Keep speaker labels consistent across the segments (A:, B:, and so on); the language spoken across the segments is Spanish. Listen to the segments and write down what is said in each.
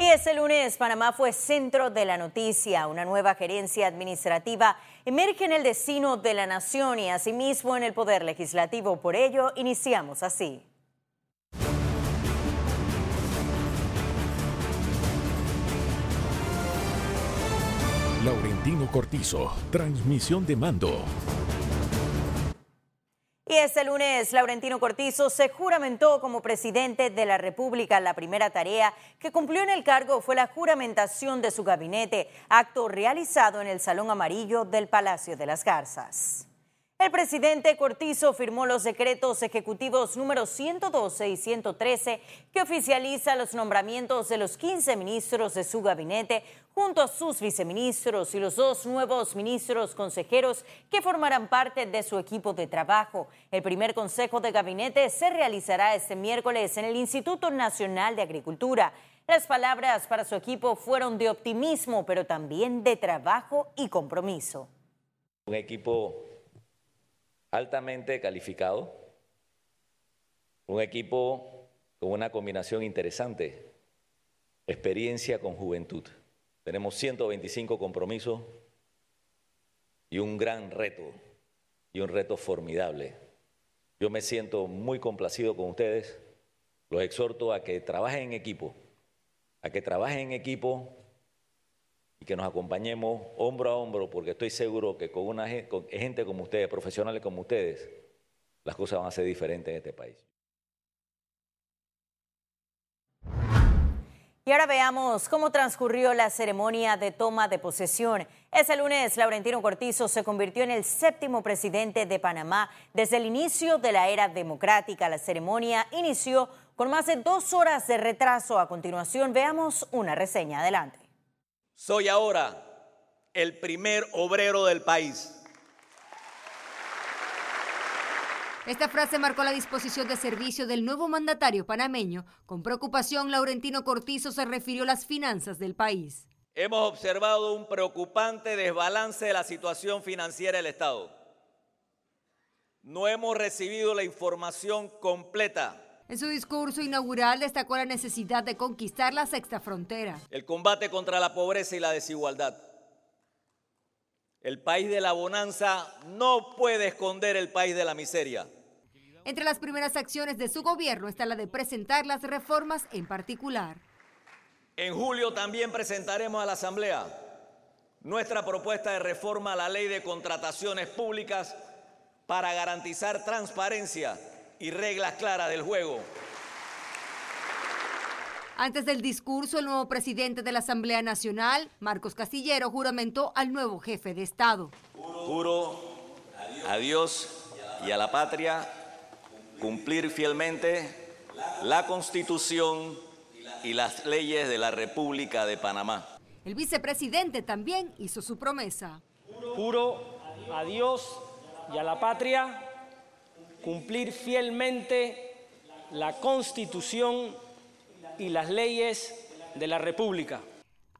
A: Y este lunes Panamá fue centro de la noticia. Una nueva gerencia administrativa emerge en el destino de la nación y asimismo en el poder legislativo. Por ello, iniciamos así.
B: Laurentino Cortizo, transmisión de mando.
A: Y este lunes, Laurentino Cortizo se juramentó como presidente de la República. La primera tarea que cumplió en el cargo fue la juramentación de su gabinete, acto realizado en el Salón Amarillo del Palacio de las Garzas. El presidente Cortizo firmó los decretos ejecutivos número 112 y 113 que oficializa los nombramientos de los 15 ministros de su gabinete junto a sus viceministros y los dos nuevos ministros consejeros que formarán parte de su equipo de trabajo. El primer consejo de gabinete se realizará este miércoles en el Instituto Nacional de Agricultura. Las palabras para su equipo fueron de optimismo, pero también de trabajo y compromiso.
C: Un equipo altamente calificado, un equipo con una combinación interesante, experiencia con juventud. Tenemos 125 compromisos y un gran reto, y un reto formidable. Yo me siento muy complacido con ustedes, los exhorto a que trabajen en equipo, a que trabajen en equipo y que nos acompañemos hombro a hombro, porque estoy seguro que con, una, gente como ustedes, profesionales como ustedes, las cosas van a ser diferentes en este país.
A: Y ahora veamos cómo transcurrió la ceremonia de toma de posesión. Ese lunes, Laurentino Cortizo se convirtió en el séptimo presidente de Panamá desde el inicio de la era democrática. La ceremonia inició con más de dos horas de retraso. A continuación, veamos una reseña. Adelante.
D: Soy ahora el primer obrero del país.
E: Esta frase marcó la disposición de servicio del nuevo mandatario panameño. Con preocupación, Laurentino Cortizo se refirió a las finanzas del país.
D: Hemos observado un preocupante desbalance de la situación financiera del Estado. No hemos recibido la información completa
E: en su discurso inaugural destacó la necesidad de conquistar la sexta frontera.
D: El combate contra la pobreza y la desigualdad. El país de la bonanza no puede esconder el país de la miseria.
E: Entre las primeras acciones de su gobierno está la de presentar las reformas en particular.
D: En julio también presentaremos a la Asamblea nuestra propuesta de reforma a la ley de contrataciones públicas para garantizar transparencia y reglas claras del juego.
E: Antes del discurso, el nuevo presidente de la Asamblea Nacional, Marcos Castillero, juramentó al nuevo jefe de Estado.
D: Juro a Dios y a la patria cumplir fielmente la Constitución y las leyes de la República de Panamá.
E: El vicepresidente también hizo su promesa.
F: Juro a Dios y a la patria cumplir fielmente la Constitución y las leyes de la República.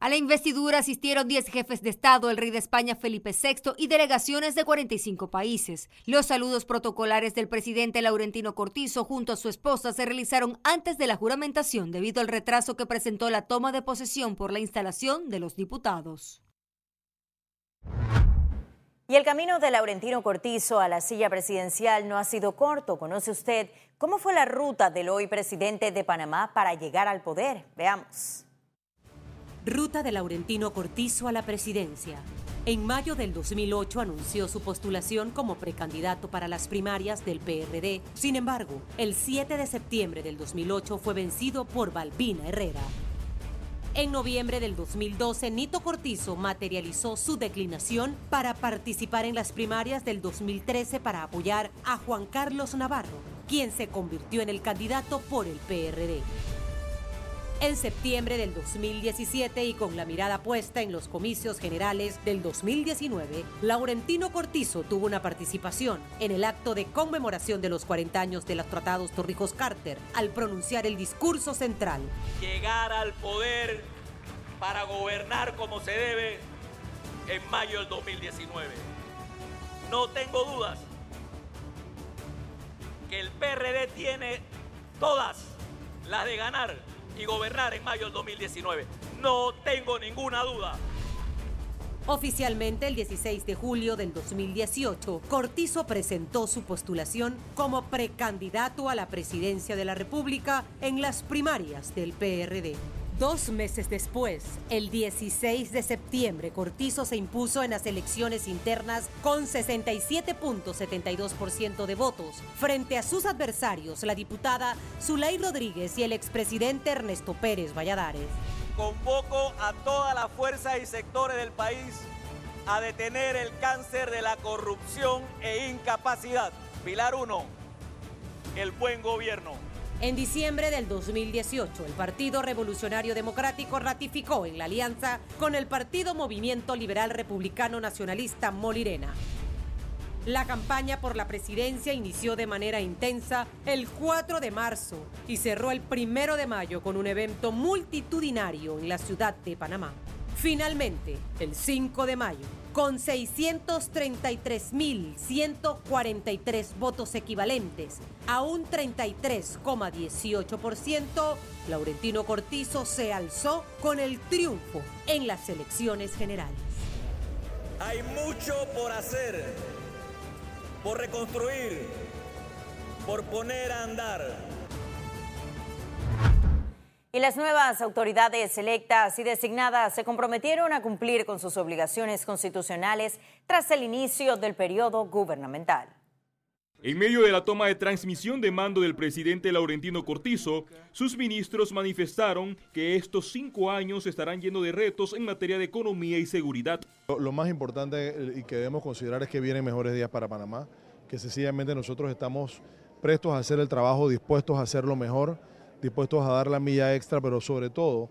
E: A la investidura asistieron 10 jefes de Estado, el rey de España Felipe VI y delegaciones de 45 países. Los saludos protocolares del presidente Laurentino Cortizo junto a su esposa se realizaron antes de la juramentación debido al retraso que presentó la toma de posesión por la instalación de los diputados.
A: Y el camino de Laurentino Cortizo a la silla presidencial no ha sido corto. ¿Conoce usted cómo fue la ruta del hoy presidente de Panamá para llegar al poder? Veamos.
G: Ruta de Laurentino Cortizo a la presidencia. En mayo del 2008 anunció su postulación como precandidato para las primarias del PRD. Sin embargo, el 7 de septiembre del 2008 fue vencido por Balbina Herrera. En noviembre del 2012, Nito Cortizo materializó su declinación para participar en las primarias del 2013 para apoyar a Juan Carlos Navarro, quien se convirtió en el candidato por el PRD. En septiembre del 2017 y con la mirada puesta en los comicios generales del 2019, Laurentino Cortizo tuvo una participación en el acto de conmemoración de los 40 años de los tratados Torrijos-Carter al pronunciar el discurso central.
D: Llegar al poder para gobernar como se debe en mayo del 2019. No tengo dudas que el PRD tiene todas las de ganar y gobernar en mayo del 2019. No tengo ninguna duda.
G: Oficialmente, el 16 de julio del 2018, Cortizo presentó su postulación como precandidato a la presidencia de la República en las primarias del PRD. Dos meses después, el 16 de septiembre, Cortizo se impuso en las elecciones internas con 67.72% de votos, frente a sus adversarios, la diputada Zulay Rodríguez y el expresidente Ernesto Pérez Valladares.
D: Convoco a todas las fuerzas y sectores del país a detener el cáncer de la corrupción e incapacidad. Pilar 1, el buen gobierno.
G: En diciembre del 2018, el Partido Revolucionario Democrático ratificó en la alianza con el Partido Movimiento Liberal Republicano Nacionalista Molirena. La campaña por la presidencia inició de manera intensa el 4 de marzo y cerró el 1 de mayo con un evento multitudinario en la ciudad de Panamá. Finalmente, el 5 de mayo, con 633.143 votos equivalentes a un 33,18%, Laurentino Cortizo se alzó con el triunfo en las elecciones generales.
D: Hay mucho por hacer, por reconstruir, por poner a andar
A: y las nuevas autoridades electas y designadas se comprometieron a cumplir con sus obligaciones constitucionales tras el inicio del periodo gubernamental.
H: En medio de la toma de transmisión de mando del presidente Laurentino Cortizo, sus ministros manifestaron que estos cinco años estarán llenos de retos en materia de economía y seguridad.
I: Lo más importante y que debemos considerar es que vienen mejores días para Panamá, que sencillamente nosotros estamos prestos a hacer el trabajo, dispuestos a hacerlo mejor dispuestos a dar la milla extra, pero sobre todo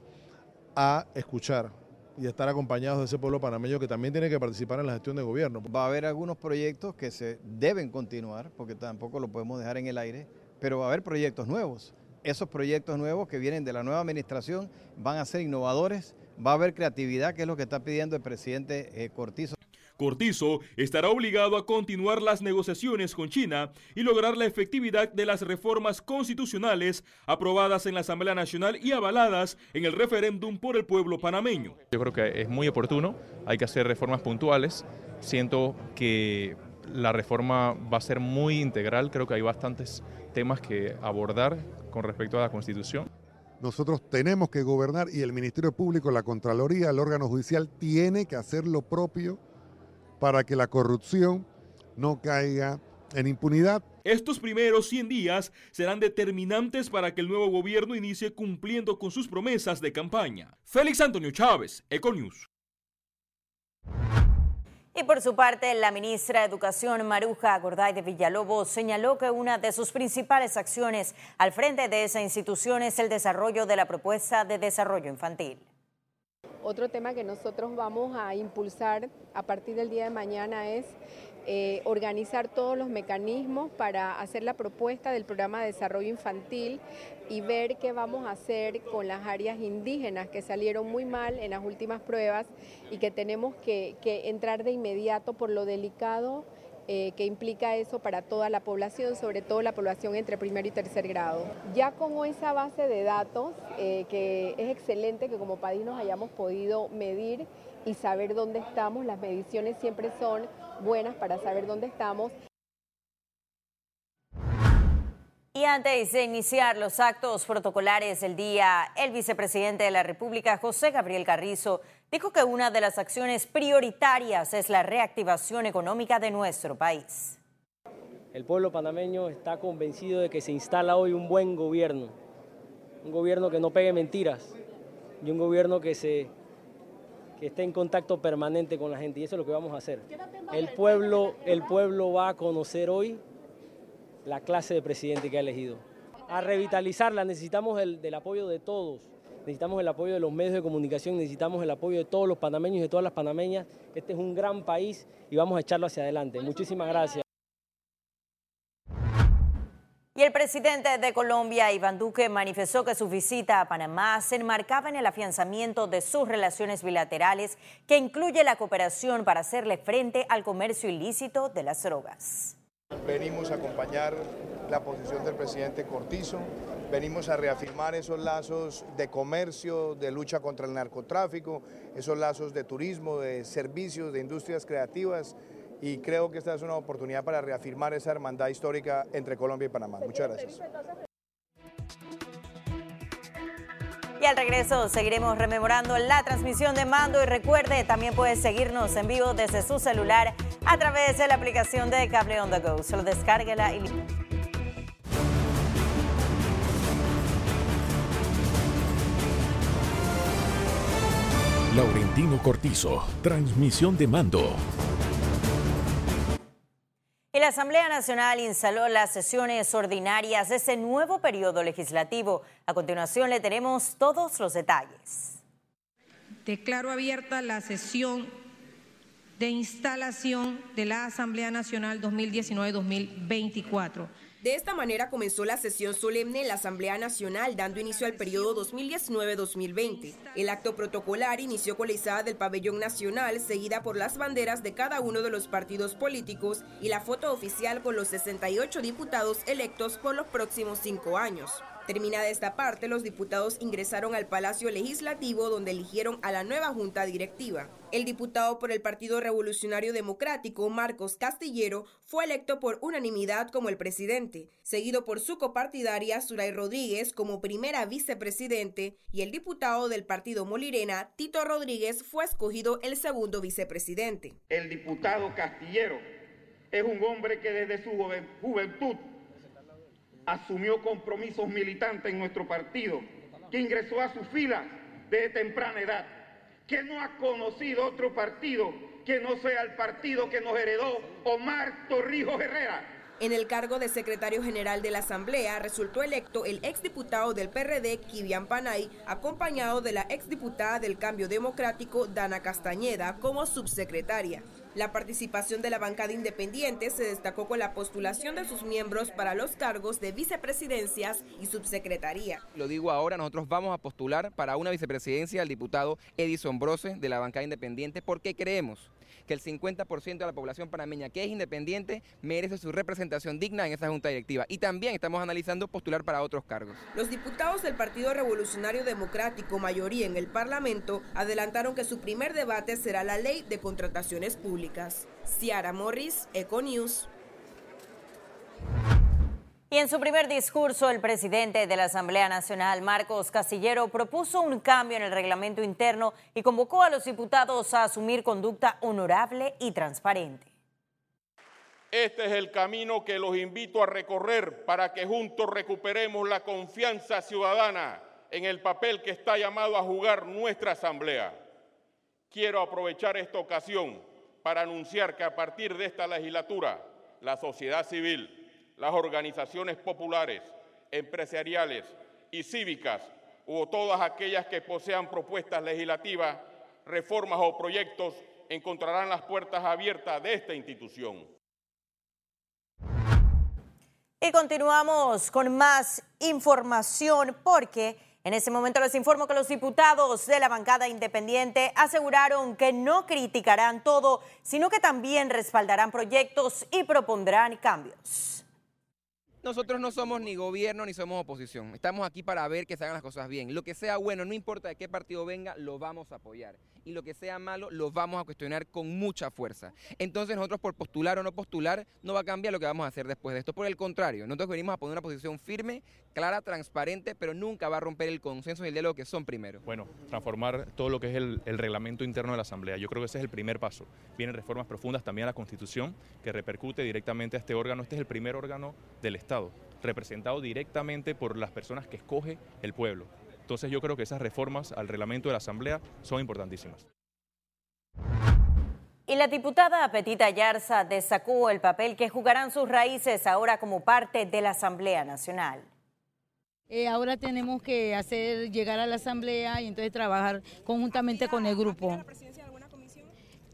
I: a escuchar y estar acompañados de ese pueblo panameño que también tiene que participar en la gestión de gobierno.
J: Va a haber algunos proyectos que se deben continuar, porque tampoco lo podemos dejar en el aire, pero va a haber proyectos nuevos. Esos proyectos nuevos que vienen de la nueva administración van a ser innovadores, va a haber creatividad, que es lo que está pidiendo el presidente eh, Cortizo.
H: Cortizo estará obligado a continuar las negociaciones con China y lograr la efectividad de las reformas constitucionales aprobadas en la Asamblea Nacional y avaladas en el referéndum por el pueblo panameño.
K: Yo creo que es muy oportuno, hay que hacer reformas puntuales. Siento que la reforma va a ser muy integral, creo que hay bastantes temas que abordar con respecto a la Constitución.
L: Nosotros tenemos que gobernar y el Ministerio Público, la Contraloría, el órgano judicial tiene que hacer lo propio para que la corrupción no caiga en impunidad.
H: Estos primeros 100 días serán determinantes para que el nuevo gobierno inicie cumpliendo con sus promesas de campaña. Félix Antonio Chávez, Econius.
A: Y por su parte, la ministra de Educación, Maruja Gorday de Villalobos, señaló que una de sus principales acciones al frente de esa institución es el desarrollo de la propuesta de desarrollo infantil.
M: Otro tema que nosotros vamos a impulsar a partir del día de mañana es eh, organizar todos los mecanismos para hacer la propuesta del programa de desarrollo infantil y ver qué vamos a hacer con las áreas indígenas que salieron muy mal en las últimas pruebas y que tenemos que entrar de inmediato por lo delicado eh, que implica eso para toda la población, sobre todo la población entre primero y tercer grado. Ya con esa base de datos, eh, que es excelente que como país nos hayamos podido medir y saber dónde estamos, las mediciones siempre son buenas para saber dónde estamos.
A: Y antes de iniciar los actos protocolares del día, el vicepresidente de la República, José Gabriel Carrizo, dijo que una de las acciones prioritarias es la reactivación económica de nuestro país.
F: El pueblo panameño está convencido de que se instala hoy un buen gobierno, un gobierno que no pegue mentiras y un gobierno que, se, que esté en contacto permanente con la gente y eso es lo que vamos a hacer. El pueblo, el pueblo va a conocer hoy la clase de presidente que ha elegido. A revitalizarla necesitamos el, del apoyo de todos necesitamos el apoyo de los medios de comunicación, necesitamos el apoyo de todos los panameños y de todas las panameñas. Este es un gran país y vamos a echarlo hacia adelante. Muchísimas gracias.
A: Y el presidente de Colombia, Iván Duque, manifestó que su visita a Panamá se enmarcaba en el afianzamiento de sus relaciones bilaterales, que incluye la cooperación para hacerle frente al comercio ilícito de las drogas.
N: Venimos a acompañar la posición del presidente Cortizo venimos a reafirmar esos lazos de comercio, de lucha contra el narcotráfico, esos lazos de turismo, de servicios, de industrias creativas y creo que esta es una oportunidad para reafirmar esa hermandad histórica entre Colombia y Panamá. Muchas gracias.
A: Y al regreso seguiremos rememorando la transmisión de mando y recuerde, también puede seguirnos en vivo desde su celular a través de la aplicación de Cable On The Go. Solo descárguela y...
B: Laurentino Cortizo, transmisión de mando.
A: La Asamblea Nacional instaló las sesiones ordinarias de ese nuevo periodo legislativo. A continuación le tenemos todos los detalles.
O: Declaro abierta la sesión de instalación de la Asamblea Nacional 2019-2024.
P: De esta manera comenzó la sesión solemne en la Asamblea Nacional, dando inicio al periodo 2019-2020. El acto protocolar inició con la izada del pabellón nacional, seguida por las banderas de cada uno de los partidos políticos y la foto oficial con los 68 diputados electos por los próximos cinco años. Terminada esta parte, los diputados ingresaron al Palacio Legislativo donde eligieron a la nueva Junta Directiva. El diputado por el Partido Revolucionario Democrático, Marcos Castillero, fue electo por unanimidad como el presidente, seguido por su copartidaria Suray Rodríguez como primera vicepresidente y el diputado del Partido Molirena, Tito Rodríguez, fue escogido el segundo vicepresidente.
Q: El diputado Castillero es un hombre que desde su juventud asumió compromisos militantes en nuestro partido, que ingresó a sus filas desde temprana edad, que no ha conocido otro partido que no sea el partido que nos heredó Omar Torrijos Herrera.
P: En el cargo de secretario general de la Asamblea resultó electo el exdiputado del PRD, Kivian Panay, acompañado de la exdiputada del Cambio Democrático, Dana Castañeda, como subsecretaria. La participación de la bancada independiente se destacó con la postulación de sus miembros para los cargos de vicepresidencias y subsecretaría.
R: Lo digo ahora, nosotros vamos a postular para una vicepresidencia al diputado Edison Brose de la bancada independiente porque creemos que el 50% de la población panameña que es independiente merece su representación digna en esa junta directiva. Y también estamos analizando postular para otros cargos.
P: Los diputados del Partido Revolucionario Democrático, mayoría en el Parlamento, adelantaron que su primer debate será la ley de contrataciones públicas. Ciara Morris, Econews.
A: Y en su primer discurso, el presidente de la Asamblea Nacional, Marcos Castillero, propuso un cambio en el reglamento interno y convocó a los diputados a asumir conducta honorable y transparente.
S: Este es el camino que los invito a recorrer para que juntos recuperemos la confianza ciudadana en el papel que está llamado a jugar nuestra Asamblea. Quiero aprovechar esta ocasión para anunciar que a partir de esta legislatura, la sociedad civil, las organizaciones populares, empresariales y cívicas o todas aquellas que posean propuestas legislativas, reformas o proyectos encontrarán las puertas abiertas de esta institución.
A: Y continuamos con más información porque en este momento les informo que los diputados de la bancada independiente aseguraron que no criticarán todo, sino que también respaldarán proyectos y propondrán cambios.
R: Nosotros no somos ni gobierno ni somos oposición. Estamos aquí para ver que se hagan las cosas bien. Lo que sea bueno, no importa de qué partido venga, lo vamos a apoyar. Y lo que sea malo, lo vamos a cuestionar con mucha fuerza. Entonces nosotros por postular o no postular, no va a cambiar lo que vamos a hacer después de esto. Por el contrario, nosotros venimos a poner una posición firme, clara, transparente, pero nunca va a romper el consenso y el diálogo que son primero.
K: Bueno, transformar todo lo que es el, el reglamento interno de la Asamblea. Yo creo que ese es el primer paso. Vienen reformas profundas también a la Constitución que repercute directamente a este órgano. Este es el primer órgano del Estado representado directamente por las personas que escoge el pueblo. Entonces yo creo que esas reformas al reglamento de la Asamblea son importantísimas.
A: Y la diputada Petita Yarza destacó el papel que jugarán sus raíces ahora como parte de la Asamblea Nacional.
T: Eh, ahora tenemos que hacer llegar a la Asamblea y entonces trabajar conjuntamente con el grupo. la presidencia de alguna comisión?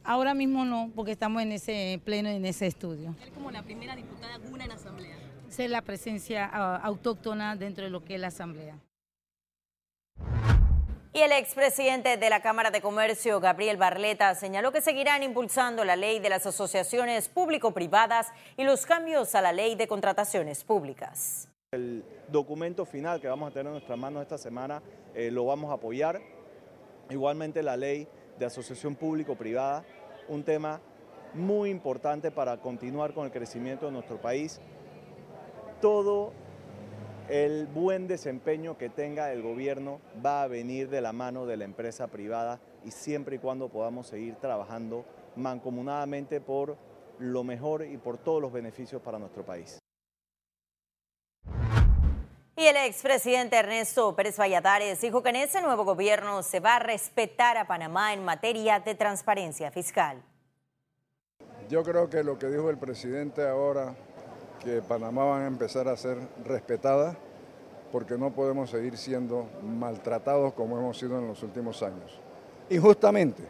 T: Ahora mismo no, porque estamos en ese pleno, en ese estudio.
U: Es como la primera diputada guna en la Asamblea
T: ser la presencia uh, autóctona dentro de lo que es la Asamblea.
A: Y el expresidente de la Cámara de Comercio, Gabriel Barleta, señaló que seguirán impulsando la ley de las asociaciones público-privadas y los cambios a la ley de contrataciones públicas.
V: El documento final que vamos a tener en nuestras manos esta semana eh, lo vamos a apoyar. Igualmente la ley de asociación público-privada, un tema muy importante para continuar con el crecimiento de nuestro país. Todo el buen desempeño que tenga el gobierno va a venir de la mano de la empresa privada y siempre y cuando podamos seguir trabajando mancomunadamente por lo mejor y por todos los beneficios para nuestro país.
A: Y el expresidente Ernesto Pérez Valladares dijo que en ese nuevo gobierno se va a respetar a Panamá en materia de transparencia fiscal.
W: Yo creo que lo que dijo el presidente ahora, que Panamá va a empezar a ser respetada, porque no podemos seguir siendo maltratados como hemos sido en los últimos años. Injustamente.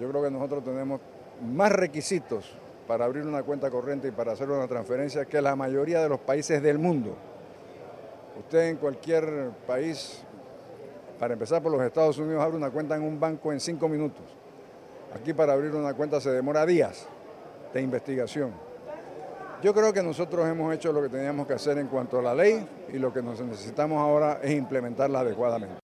W: Yo creo que nosotros tenemos más requisitos para abrir una cuenta corriente y para hacer una transferencia que la mayoría de los países del mundo. Usted en cualquier país, para empezar por los Estados Unidos, abre una cuenta en un banco en cinco minutos. Aquí para abrir una cuenta se demora días de investigación. Yo creo que nosotros hemos hecho lo que teníamos que hacer en cuanto a la ley y lo que nos necesitamos ahora es implementarla adecuadamente.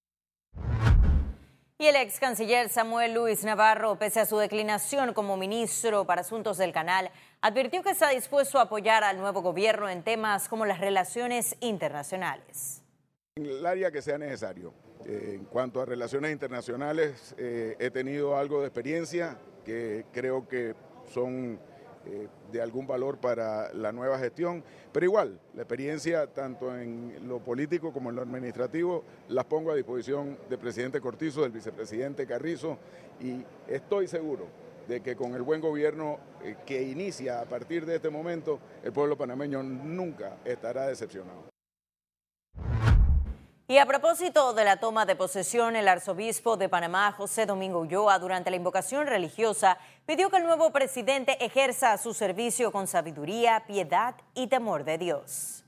A: Y el ex canciller Samuel Luis Navarro, pese a su declinación como ministro para Asuntos del Canal, advirtió que está dispuesto a apoyar al nuevo gobierno en temas como las relaciones internacionales.
X: En el área que sea necesario. Eh, en cuanto a relaciones internacionales, eh, he tenido algo de experiencia que creo que son eh, de algún valor para la nueva gestión, pero igual, la experiencia tanto en lo político como en lo administrativo las pongo a disposición del presidente Cortizo, del vicepresidente Carrizo y estoy seguro de que con el buen gobierno eh, que inicia a partir de este momento, el pueblo panameño nunca estará decepcionado.
A: Y a propósito de la toma de posesión, el arzobispo de Panamá, José Domingo Ulloa, durante la invocación religiosa, pidió que el nuevo presidente ejerza su servicio con sabiduría, piedad y temor de Dios.